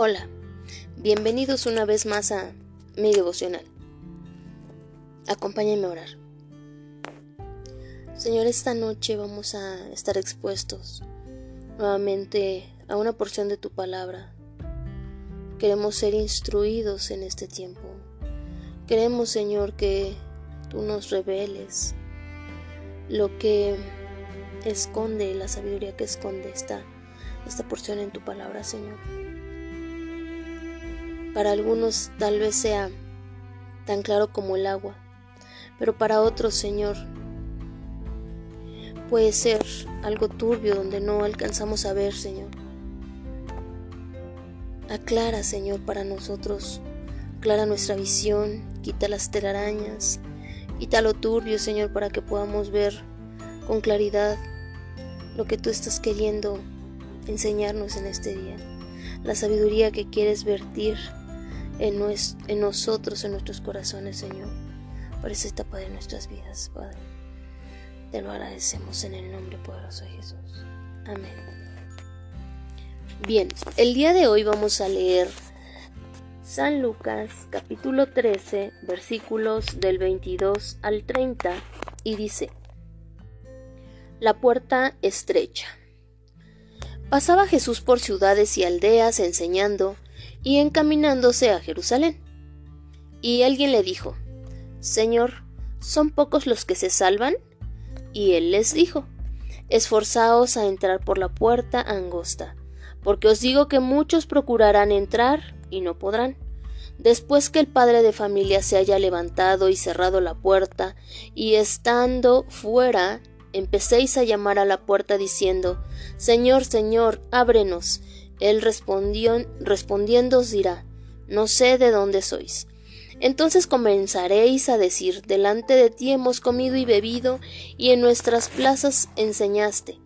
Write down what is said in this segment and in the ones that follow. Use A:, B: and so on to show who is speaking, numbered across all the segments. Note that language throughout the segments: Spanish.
A: Hola, bienvenidos una vez más a mi devocional. Acompáñenme a orar. Señor, esta noche vamos a estar expuestos nuevamente a una porción de tu palabra. Queremos ser instruidos en este tiempo. Queremos, Señor, que tú nos reveles lo que esconde, la sabiduría que esconde esta, esta porción en tu palabra, Señor. Para algunos tal vez sea tan claro como el agua, pero para otros, Señor, puede ser algo turbio donde no alcanzamos a ver, Señor. Aclara, Señor, para nosotros, aclara nuestra visión, quita las telarañas, quita lo turbio, Señor, para que podamos ver con claridad lo que tú estás queriendo enseñarnos en este día, la sabiduría que quieres vertir en, en nosotros, en nuestros corazones, Señor, por esta etapa de nuestras vidas, Padre. Te lo agradecemos en el nombre poderoso de Jesús. Amén. Bien, el día de hoy vamos a leer San Lucas capítulo 13 versículos del 22 al 30 y dice, La puerta estrecha. Pasaba Jesús por ciudades y aldeas enseñando y encaminándose a Jerusalén. Y alguien le dijo, Señor, ¿son pocos los que se salvan? Y él les dijo, Esforzaos a entrar por la puerta angosta, porque os digo que muchos procurarán entrar y no podrán. Después que el padre de familia se haya levantado y cerrado la puerta, y estando fuera, empecéis a llamar a la puerta diciendo, Señor, Señor, ábrenos. Él respondió, respondiendo os dirá, No sé de dónde sois. Entonces comenzaréis a decir, Delante de ti hemos comido y bebido, y en nuestras plazas enseñaste.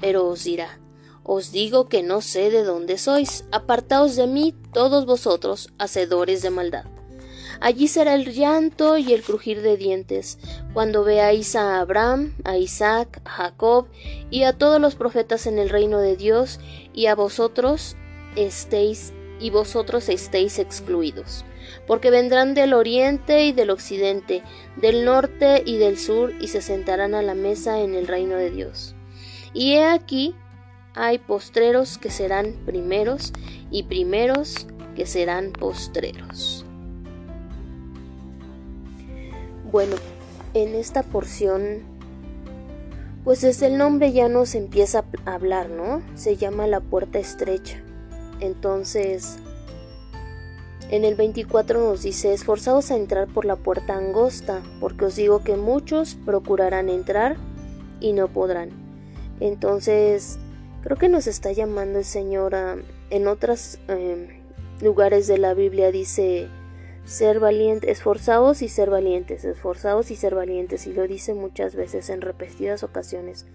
A: Pero os dirá, Os digo que no sé de dónde sois, apartaos de mí todos vosotros, hacedores de maldad. Allí será el llanto y el crujir de dientes, cuando veáis a Abraham, a Isaac, a Jacob y a todos los profetas en el reino de Dios, y a vosotros estéis y vosotros estéis excluidos, porque vendrán del oriente y del occidente, del norte y del sur, y se sentarán a la mesa en el reino de Dios. Y he aquí hay postreros que serán primeros, y primeros que serán postreros. Bueno, en esta porción, pues desde el nombre ya nos empieza a hablar, ¿no? Se llama la puerta estrecha. Entonces, en el 24 nos dice, esforzados a entrar por la puerta angosta, porque os digo que muchos procurarán entrar y no podrán. Entonces, creo que nos está llamando el Señor en otros eh, lugares de la Biblia dice, ser valientes, esforzados y ser valientes, esforzados y ser valientes, y lo dice muchas veces en repetidas ocasiones.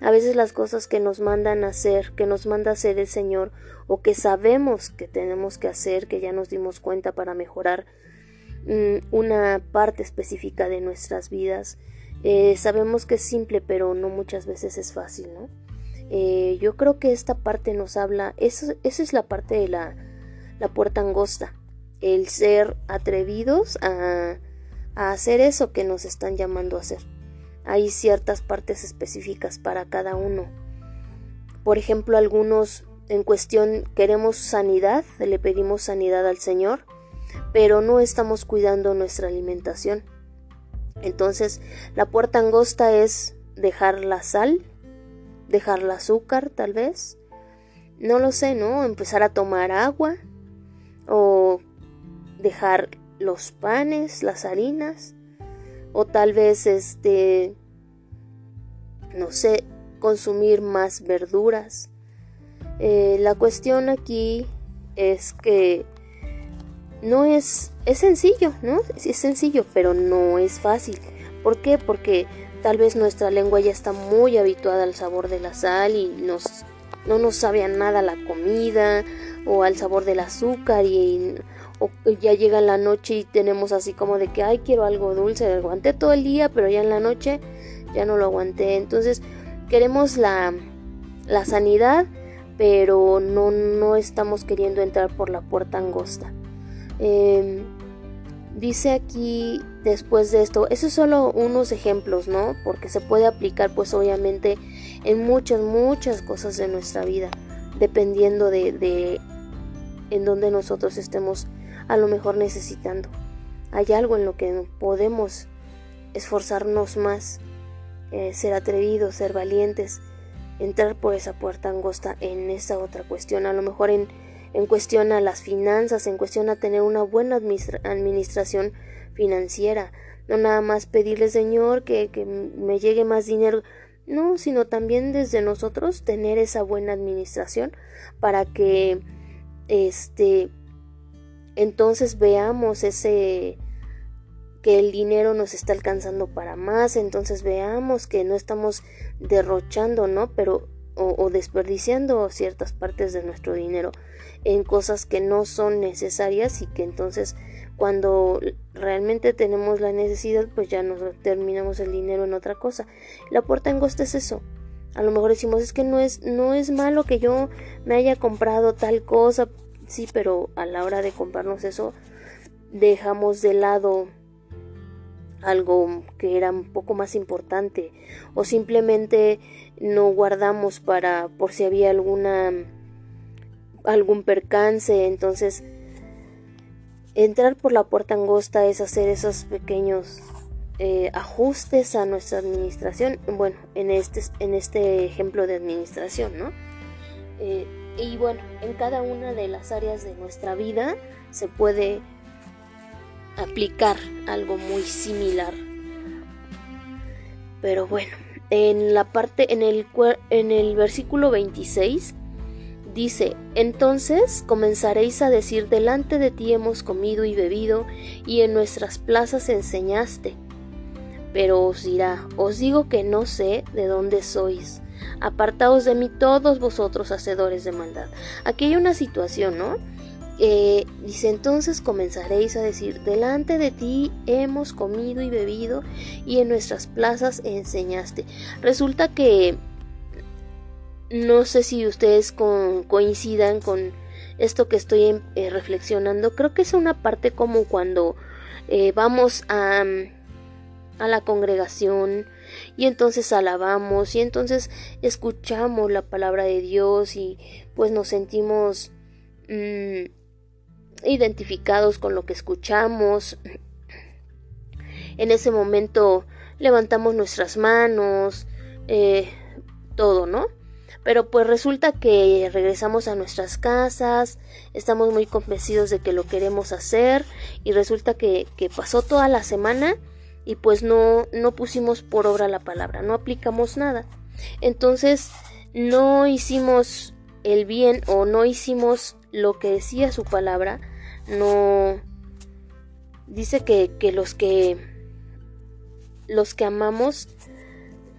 A: A veces las cosas que nos mandan a hacer, que nos manda hacer el Señor, o que sabemos que tenemos que hacer, que ya nos dimos cuenta para mejorar mm, una parte específica de nuestras vidas, eh, sabemos que es simple, pero no muchas veces es fácil, ¿no? Eh, yo creo que esta parte nos habla, esa es la parte de la, la puerta angosta, el ser atrevidos a, hacer eso que nos están llamando a hacer. Hay ciertas partes específicas para cada uno. Por ejemplo, algunos en cuestión queremos sanidad, le pedimos sanidad al Señor, pero no estamos cuidando nuestra alimentación. Entonces, la puerta angosta es dejar la sal, dejar el azúcar tal vez, no lo sé, ¿no? Empezar a tomar agua o dejar los panes, las harinas, o tal vez este, no sé, consumir más verduras. Eh, la cuestión aquí es que no es, es sencillo, ¿no? Es sencillo, pero no es fácil. ¿Por qué? Porque tal vez nuestra lengua ya está muy habituada al sabor de la sal y nos, no nos sabe a nada la comida o al sabor del azúcar y o ya llega la noche y tenemos así como de que, ay, quiero algo dulce, aguanté todo el día, pero ya en la noche ya no lo aguanté. Entonces, queremos la, la sanidad, pero no, no estamos queriendo entrar por la puerta angosta. Em, dice aquí después de esto, esos son solo unos ejemplos, ¿no? Porque se puede aplicar pues obviamente en muchas, muchas cosas de nuestra vida, dependiendo de, de en donde nosotros estemos a lo mejor necesitando. Hay algo en lo que podemos esforzarnos más, eh, ser atrevidos, ser valientes, entrar por esa puerta angosta en esa otra cuestión, a lo mejor en, en cuestión a las finanzas, en cuestión a tener una buena administración financiera, no nada más pedirle Señor que, que me llegue más dinero, no, sino también desde nosotros tener esa buena administración para que este entonces veamos ese que el dinero nos está alcanzando para más, entonces veamos que no estamos derrochando, ¿no? Pero o, desperdiciando ciertas partes de nuestro dinero en cosas que no son necesarias y que entonces cuando realmente tenemos la necesidad pues ya nos terminamos el dinero en otra cosa. La puerta angosta es eso. A lo mejor decimos es que no es no es malo que yo me haya comprado tal cosa, sí, pero a la hora de comprarnos eso dejamos de lado algo que era un poco más importante o simplemente no guardamos para por si había alguna algún percance. Entonces entrar por la puerta angosta es hacer esos pequeños eh, ajustes a nuestra administración bueno en este en este ejemplo de administración no eh, y bueno en cada una de las áreas de nuestra vida se puede aplicar algo muy similar. Pero bueno, en la parte en el en el versículo 26 dice, "Entonces comenzaréis a decir delante de ti hemos comido y bebido y en nuestras plazas enseñaste." Pero os dirá, "Os digo que no sé de dónde sois." Apartaos de mí todos vosotros hacedores de maldad. Aquí hay una situación, ¿no? Eh, dice entonces comenzaréis a decir, delante de ti hemos comido y bebido y en nuestras plazas enseñaste. Resulta que no sé si ustedes coincidan con esto que estoy eh, reflexionando. Creo que es una parte como cuando eh, vamos a, a la congregación y entonces alabamos y entonces escuchamos la palabra de Dios y pues nos sentimos... Mm, identificados con lo que escuchamos. En ese momento levantamos nuestras manos, eh, todo, ¿no? Pero pues resulta que regresamos a nuestras casas, estamos muy convencidos de que lo queremos hacer y resulta que, que pasó toda la semana y pues no, no pusimos por obra la palabra, no aplicamos nada. Entonces no hicimos el bien o no hicimos lo que decía su palabra, no dice que, que los que los que amamos,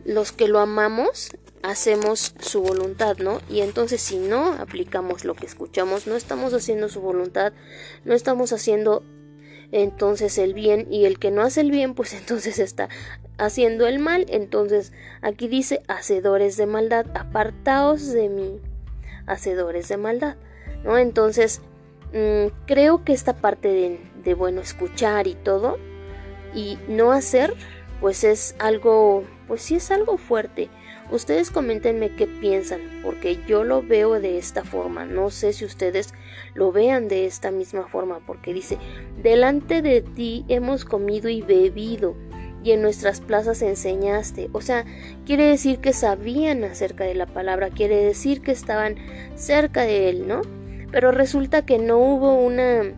A: los que lo amamos, hacemos su voluntad, ¿no? Y entonces si no aplicamos lo que escuchamos, no estamos haciendo su voluntad, no estamos haciendo entonces el bien y el que no hace el bien, pues entonces está haciendo el mal. Entonces aquí dice, hacedores de maldad, apartaos de mí, hacedores de maldad. ¿no? Entonces, mm, creo que esta parte de, de, bueno, escuchar y todo, y no hacer, pues es algo, pues sí es algo fuerte. Ustedes coméntenme qué piensan, porque yo lo veo de esta forma. No sé si ustedes lo vean de esta misma forma, porque dice, delante de ti hemos comido y bebido y en nuestras plazas enseñaste. O sea, quiere decir que sabían acerca de la palabra, quiere decir que estaban cerca de él, ¿no? pero resulta que no hubo una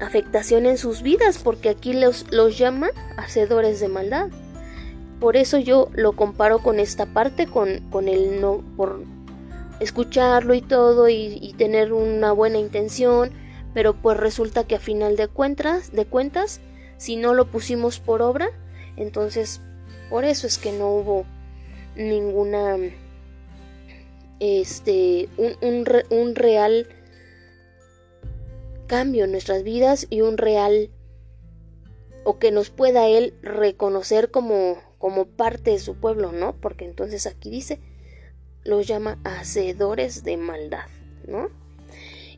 A: afectación en sus vidas porque aquí los, los llama hacedores de maldad. Por eso yo lo comparo con esta parte, con, con el no, por escucharlo y todo y, tener una buena intención, pero pues resulta que a final de cuentas, de cuentas, si no lo pusimos por obra, entonces por eso es que no hubo ninguna, este, un, un, un real cambio en nuestras vidas y un real o que nos pueda él reconocer como como parte de su pueblo, ¿no? Porque entonces aquí dice los llama hacedores de maldad, ¿no?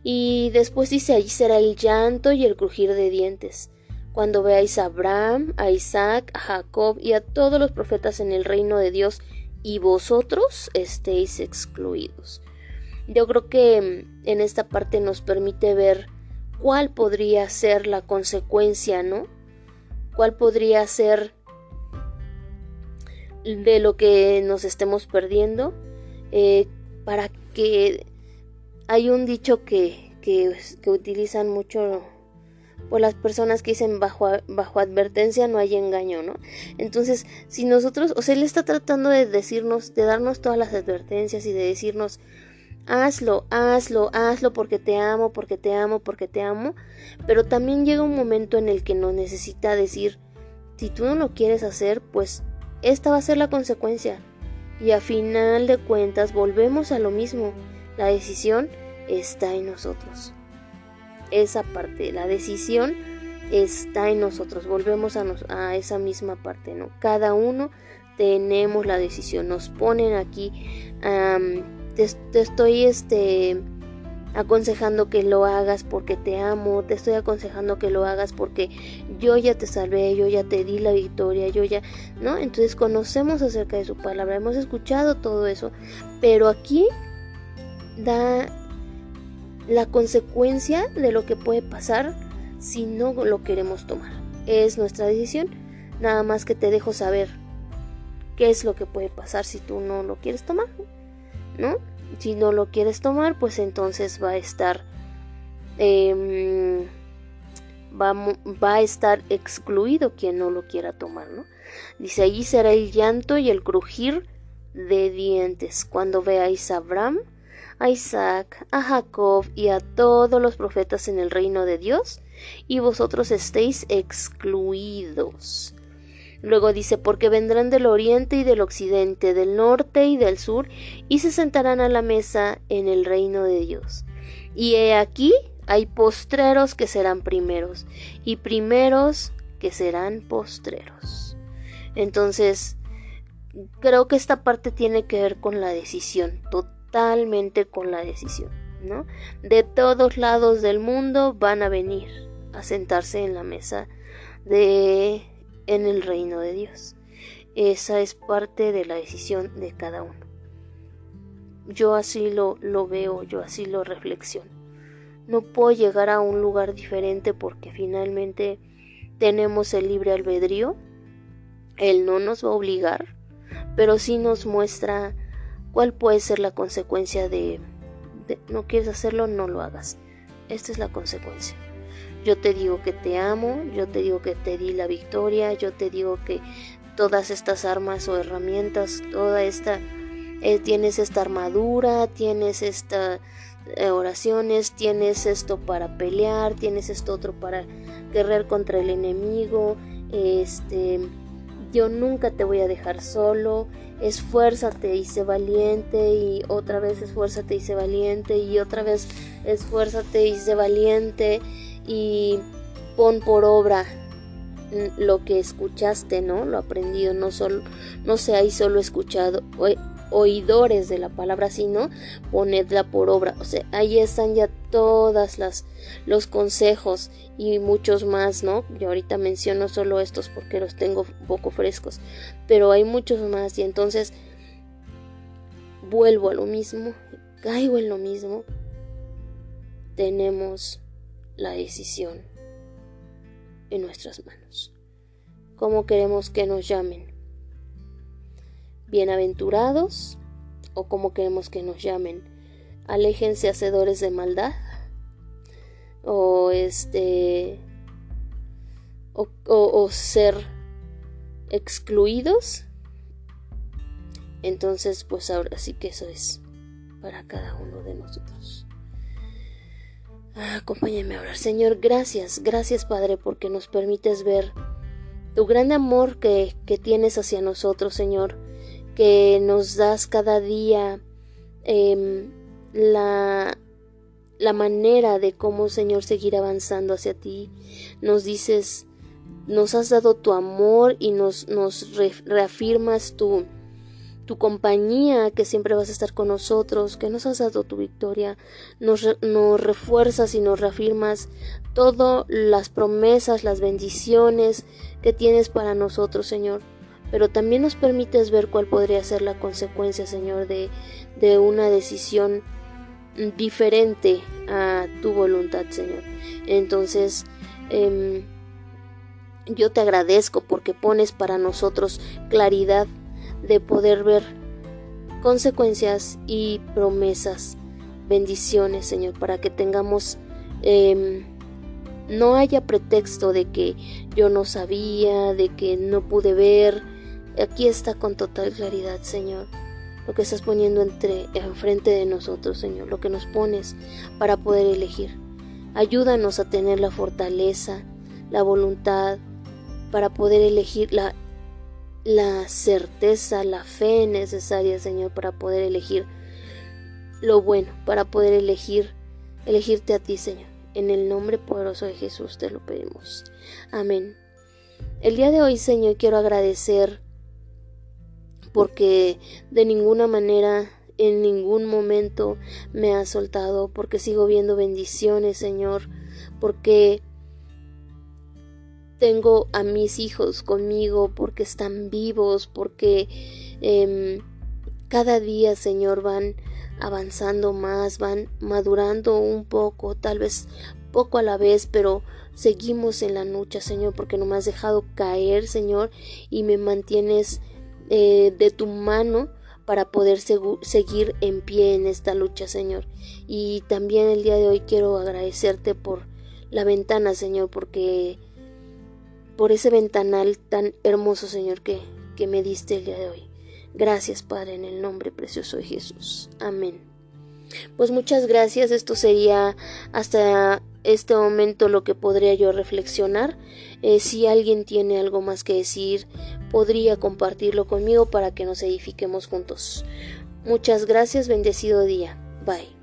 A: Y después dice, allí será el llanto y el crujir de dientes, cuando veáis a Abraham, a Isaac, a Jacob y a todos los profetas en el reino de Dios, y vosotros estéis excluidos. Yo creo que mm, en esta parte nos permite ver cuál podría ser la consecuencia, ¿no? ¿Cuál podría ser de lo que nos estemos perdiendo? Eh, para que hay un dicho que, que, utilizan mucho por las personas que dicen bajo, bajo advertencia no hay engaño, ¿no? Entonces, si nosotros, o sea, él está tratando de decirnos, de darnos todas las advertencias y de decirnos, hazlo, hazlo, hazlo porque te amo, porque te amo, porque te amo, pero también llega un momento en el que nos necesita decir, si tú no lo quieres hacer, pues esta va a ser la consecuencia. Y a final de cuentas volvemos a lo mismo. La decisión está en nosotros. Esa parte, la decisión está en nosotros. Volvemos a, esa misma parte, ¿no? Cada uno tenemos la decisión. Nos ponen aquí. te, te, estoy este aconsejando que lo hagas porque te amo, te estoy aconsejando que lo hagas porque yo ya te salvé, yo ya te di la victoria, yo ya, ¿no? Entonces conocemos acerca de su palabra, hemos escuchado todo eso, pero aquí da la consecuencia de lo que puede pasar si no lo queremos tomar. Es nuestra decisión, nada más que te dejo saber qué es lo que puede pasar si tú no lo quieres tomar, ¿no? Si no lo quieres tomar, pues entonces va a estar em, va, va, a estar excluido quien no lo quiera tomar, ¿no? Dice allí será el llanto y el crujir de dientes cuando veáis a Abraham a Isaac, a Jacob y a todos los profetas en el reino de Dios, y vosotros estéis excluidos. Luego dice, porque vendrán del oriente y del occidente, del norte y del sur, y se sentarán a la mesa en el reino de Dios. Y he aquí hay postreros que serán primeros, y primeros que serán postreros. Entonces, creo que esta parte tiene que ver con la decisión totalmente con la decisión, ¿no? De todos lados del mundo van a venir a sentarse en la mesa de en el reino de Dios. Esa es parte de la decisión de cada uno. Yo así lo, lo veo, yo así lo reflexiono. No puedo llegar a un lugar diferente porque finalmente tenemos el libre albedrío. Él no nos va a obligar, pero sí nos muestra ¿Cuál puede ser la consecuencia de, no quieres hacerlo, no lo hagas? Esta es la consecuencia. Yo te digo que te amo, yo te digo que te di la victoria, yo te digo que todas estas armas o herramientas, toda esta, eh, tienes esta armadura, tienes estas eh, oraciones, tienes esto para pelear, tienes esto otro para guerrear contra el enemigo, este, yo nunca te voy a dejar solo, esfuérzate y sé valiente y otra vez esfuérzate y sé valiente y otra vez esfuérzate y sé valiente y pon por obra lo que escuchaste, ¿no? Lo aprendido, no solo no seáis solo escuchado oidores de la palabra, sino ponedla por obra. O sea, ahí están ya todas las los consejos y muchos más, ¿no? Yo ahorita menciono solo estos porque los tengo poco frescos, pero hay muchos más y entonces vuelvo a lo mismo, caigo en lo mismo. Tenemos la decisión en nuestras manos. ¿Cómo queremos que nos llamen? Bienaventurados o como queremos que nos llamen? Aléjense hacedores de maldad o este o, ser excluidos entonces pues ahora sí que eso es para cada uno de nosotros acompáñenme a orar Señor gracias gracias Padre porque nos permites ver tu gran amor que, que tienes hacia nosotros Señor que nos das cada día eh, la la manera de cómo, Señor, seguir avanzando hacia ti. Nos dices, nos has dado tu amor y nos, nos reafirmas tu, tu compañía, que siempre vas a estar con nosotros, que nos has dado tu victoria, nos, refuerzas y nos reafirmas todas las promesas, las bendiciones que tienes para nosotros, Señor. Pero también nos permites ver cuál podría ser la consecuencia, Señor, de, de una decisión diferente a tu voluntad, Señor. Entonces, em, yo te agradezco porque pones para nosotros claridad de poder ver consecuencias y promesas, bendiciones, Señor, para que tengamos, em, no haya pretexto de que yo no sabía, de que no pude ver. Aquí está con total claridad, Señor, lo que estás poniendo entre enfrente de nosotros, Señor, lo que nos pones para poder elegir. Ayúdanos a tener la fortaleza, la voluntad para poder elegir la la certeza, la fe necesaria, Señor, para poder elegir lo bueno, para poder elegir, elegirte a ti, Señor. En el nombre poderoso de Jesús te lo pedimos. Amén. El día de hoy, Señor, quiero agradecer porque de ninguna manera, en ningún momento me has soltado, porque sigo viendo bendiciones, Señor, porque tengo a mis hijos conmigo porque están vivos, porque em, cada día, Señor, van avanzando más, van madurando un poco, tal vez poco a la vez, pero seguimos en la lucha, Señor, porque no me has dejado caer, Señor, y me mantienes eh, de tu mano para poder seguir en pie en esta lucha, Señor. Y también el día de hoy quiero agradecerte por la ventana, Señor, porque por ese ventanal tan hermoso, Señor, que, que me diste el día de hoy. Gracias, Padre, en el nombre precioso de Jesús. Amén. Pues muchas gracias. Esto sería hasta este momento lo que podría yo reflexionar. Eh, si alguien tiene algo más que decir, podría compartirlo conmigo para que nos edifiquemos juntos. Muchas gracias. Bendecido día. Bye.